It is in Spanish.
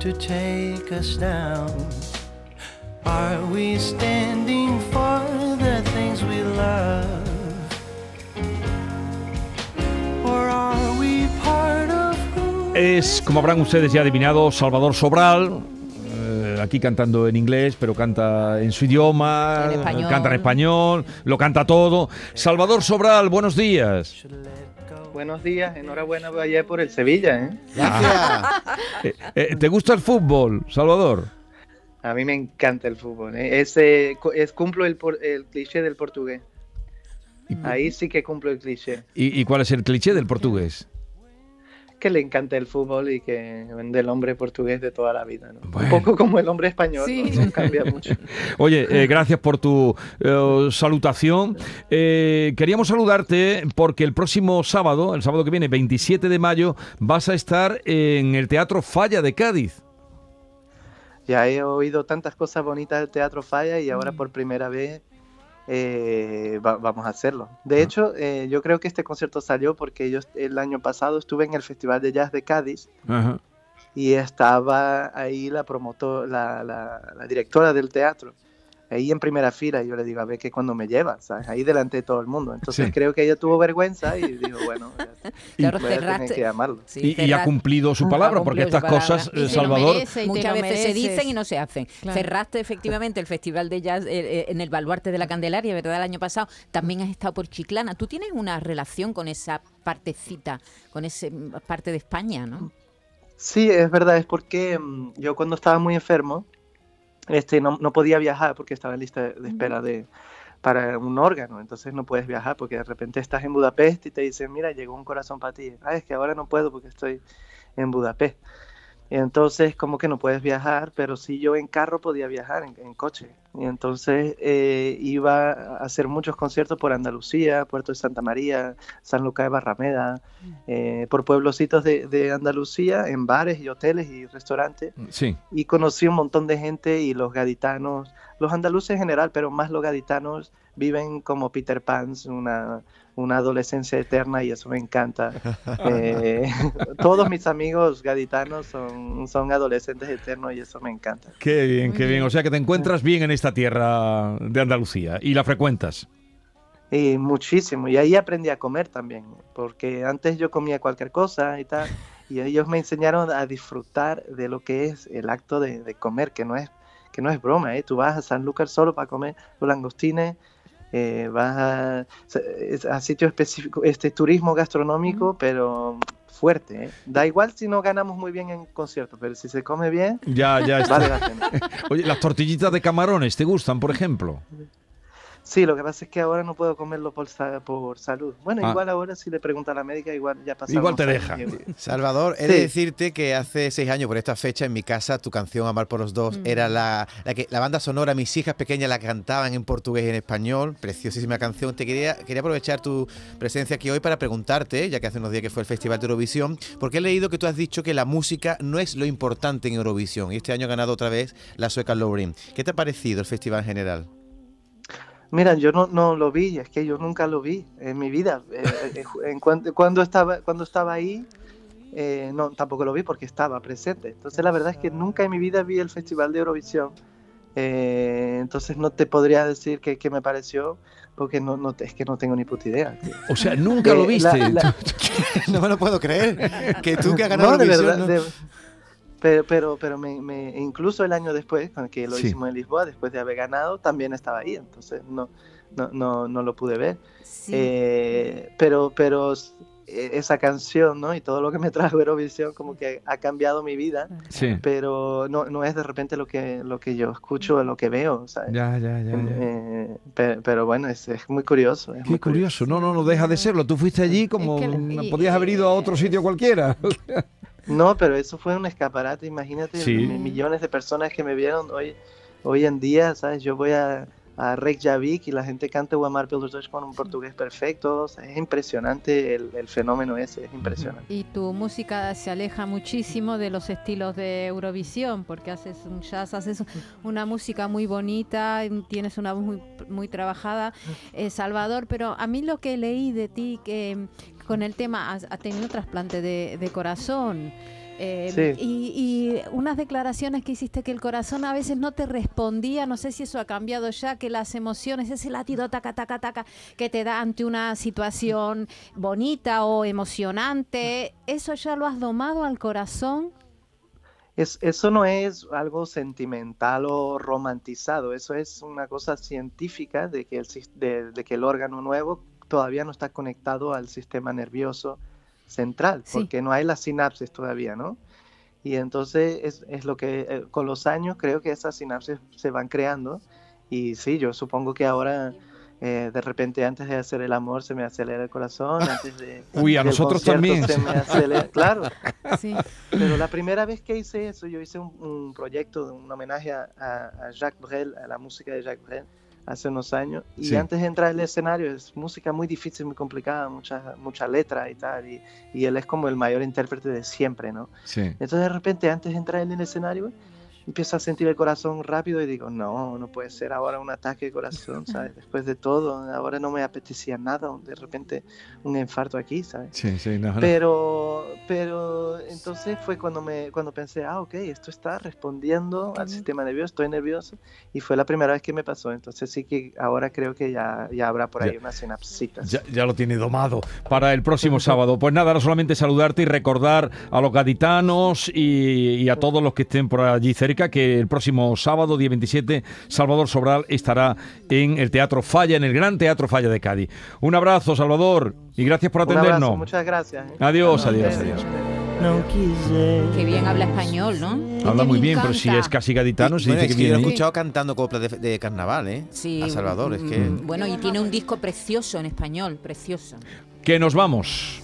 To take us down, are we standing for the things we love? Es, como habrán ustedes ya adivinado, Salvador Sobral. Aquí cantando en inglés, pero canta en su idioma, En español. canta en español, lo canta todo. Salvador Sobral, buenos días. Buenos días, enhorabuena ayer por el Sevilla, ¿eh? Eh, eh, ¿Te gusta el fútbol, Salvador? A mí me encanta el fútbol, ¿eh? Ese, es, cumplo el, por- el cliché del portugués. Ahí sí que cumplo el cliché. ¿Y, y cuál es el cliché del portugués? Que le encanta el fútbol y que del hombre portugués de toda la vida, ¿no? Bueno. Un poco como el hombre español, Sí. ¿no? No cambia mucho. Oye, eh, gracias por tu eh, salutación. Eh, queríamos saludarte porque el próximo sábado, el sábado que viene, 27 de mayo, vas a estar en el Teatro Falla de Cádiz. Ya he oído tantas cosas bonitas del Teatro Falla y ahora por primera vez eh, va- vamos a hacerlo. De hecho, eh, yo creo que este concierto salió porque yo el año pasado estuve en el Festival de Jazz de Cádiz y estaba ahí la promotor, la, la- la directora del teatro, ahí en primera fila, y yo le digo, a ver que cuando me lleva, ¿sabes? Ahí delante de todo el mundo. Entonces Sí. creo que ella tuvo vergüenza y dijo, bueno, ya- Claro, voy a tener cerraste- que llamarlo. Sí, Y, y ha cumplido su palabra, porque estas cosas, Y eh, Salvador, merece. y Muchas veces se dicen y no se hacen. Claro. Cerraste efectivamente el Festival de Jazz eh, eh, en el Baluarte de la Candelaria, ¿verdad? El año pasado. También has estado por Chiclana. Tú tienes una relación con esa partecita, con esa parte de España, ¿no? Sí, es verdad, es porque mm, yo cuando estaba muy enfermo, este, no, no podía viajar porque estaba en lista de espera de, para un órgano, entonces no puedes viajar porque de repente estás en Budapest y te dicen, mira, llegó un corazón para ti. Ah, es que ahora no puedo porque estoy en Budapest. Entonces como que no puedes viajar, pero sí yo en carro podía viajar, en, en coche. Y entonces eh, iba a hacer muchos conciertos por Andalucía, Puerto de Santa María, San Lucas de Barrameda, eh, por pueblocitos de, de Andalucía, en bares y hoteles y restaurantes. sí. Y conocí un montón de gente y los gaditanos, los andaluces en general, pero más los gaditanos, viven como Peter Pans, una, una adolescencia eterna y eso me encanta. Eh, todos mis amigos gaditanos son, son adolescentes eternos y eso me encanta. Qué bien, qué bien. O sea que te encuentras bien en esta tierra de Andalucía y la frecuentas. Y muchísimo. Y ahí aprendí a comer también, porque antes yo comía cualquier cosa y tal, y ellos me enseñaron a disfrutar de lo que es el acto de, comer, que no es que no es broma, ¿eh? Tú vas a San Lucas solo para comer los langostines, eh, vas a, a sitios específicos, este turismo gastronómico, pero fuerte, ¿eh? Da igual si no ganamos muy bien en conciertos, pero si se come bien, Ya, ya está. vale la pena. Oye, las tortillitas de camarones, ¿te gustan, por ejemplo? Sí, lo que pasa es que ahora no puedo comerlo por, por salud. Bueno, Ah. igual ahora si le pregunto a la médica, igual ya pasa. Igual te deja. Salvador, he Sí. de decirte que hace seis años por esta fecha en mi casa tu canción Amar por los dos era la, la que la banda sonora, mis hijas pequeñas la cantaban en portugués y en español, preciosísima canción. Te quería, quería aprovechar tu presencia aquí hoy para preguntarte, ya que hace unos días que fue el Festival de Eurovisión, porque he leído que tú has dicho que la música no es lo importante en Eurovisión y este año ha ganado otra vez la sueca Lauren. ¿Qué te ha parecido el festival en general? Mira, yo no, no lo vi, es que yo nunca lo vi en mi vida. Eh, eh, en cuan- cuando, estaba, cuando estaba ahí, eh, no, tampoco lo vi porque estaba presente. Entonces la verdad es que nunca en mi vida vi el Festival de Eurovisión. Eh, entonces no te podría decir qué me pareció porque no, no, es que no tengo ni puta idea. O sea, nunca lo Eh, viste. la- la- no me lo puedo creer. Que tú que has ganado No, de Eurovisión, verdad, pero, pero, pero me, me- incluso el año después, con que lo Sí. hicimos en Lisboa, después de haber ganado, también estaba ahí, entonces no, no, no, no lo pude ver. Sí. Eh, pero, pero eh, esa canción, ¿no? Y todo lo que me trajo Eurovisión como que ha cambiado mi vida, Sí. pero no, no es de repente lo que, lo que yo escucho o lo que veo, ¿sabes? Ya, ya, ya. ya. Eh, pe- pero, bueno, es, es muy curioso. es Qué muy curioso. No, no, no deja de serlo. Tú fuiste allí como Es que- y- podías haber ido a otro sitio cualquiera. No, pero eso fue un escaparate, imagínate, Sí. millones de personas que me vieron hoy, hoy en día, ¿sabes? Yo voy a, a Reykjavik y la gente canta O Amar pelos Dois con un portugués perfecto, o sea, es impresionante el, el fenómeno ese, es impresionante. Y tu música se aleja muchísimo de los estilos de Eurovisión, porque haces un jazz, haces una música muy bonita, tienes una voz muy, muy trabajada, eh, Salvador, pero a mí lo que leí de ti, que con el tema has, has tenido trasplante de, de corazón. Eh, Sí. y, y unas declaraciones que hiciste que el corazón a veces no te respondía, no sé si eso ha cambiado ya, que las emociones, ese latido taca, taca, taca, que te da ante una situación bonita o emocionante, ¿eso ya lo has domado al corazón? Es, eso no es algo sentimental o romantizado, eso es una cosa científica de que el, de que el órgano nuevo todavía no está conectado al sistema nervioso central, Sí. porque no hay las sinapsis todavía, ¿no? Y entonces es, es lo que eh, con los años creo que esas sinapsis se van creando y sí, yo supongo que ahora eh, de repente antes de hacer el amor se me acelera el corazón, antes de... Uy, a nosotros también. Se me acelera, claro. Sí. Pero la primera vez que hice eso, yo hice un, un proyecto, un homenaje a, a- a Jacques Brel, a la música de Jacques Brel, hace unos años. Y Sí. antes de entrar al escenario, es música muy difícil, muy complicada, mucha, mucha letra y tal. Y, y él es como el mayor intérprete de siempre, ¿no? Sí. Entonces de repente, antes de entrar en el escenario, empiezo a sentir el corazón rápido y digo, no, no puede ser ahora un ataque de corazón, ¿sabes? Después de todo, ahora no me apetecía nada, de repente un infarto aquí, ¿sabes? Sí, sí, no, no. Pero, pero entonces fue cuando me cuando pensé, ah, ok, esto está respondiendo al sistema nervioso, estoy nervioso, y fue la primera vez que me pasó. Entonces sí que ahora creo que ya, ya habrá por ahí Ya. unas sinapsitas. Ya, ya lo tiene domado para el próximo sábado. Pues nada, ahora solamente saludarte y recordar a los gaditanos y, y a todos los que estén por allí cerca que el próximo sábado, día 27, Salvador Sobral estará en el Teatro Falla, en el Gran Teatro Falla de Cádiz. Un abrazo, Salvador, y gracias por Un abrazo, atendernos. muchas gracias. ¿eh? Adiós, adiós, adiós. Não quiser. Qué bien habla español, ¿no? Habla que muy bien, pero si es casi gaditano, se Bueno, dice es que que yo lo he escuchado cantando coplas de, de carnaval, ¿eh? Sí. A Salvador, es que... mm, Bueno, y tiene un disco precioso en español, precioso. Que nos vamos.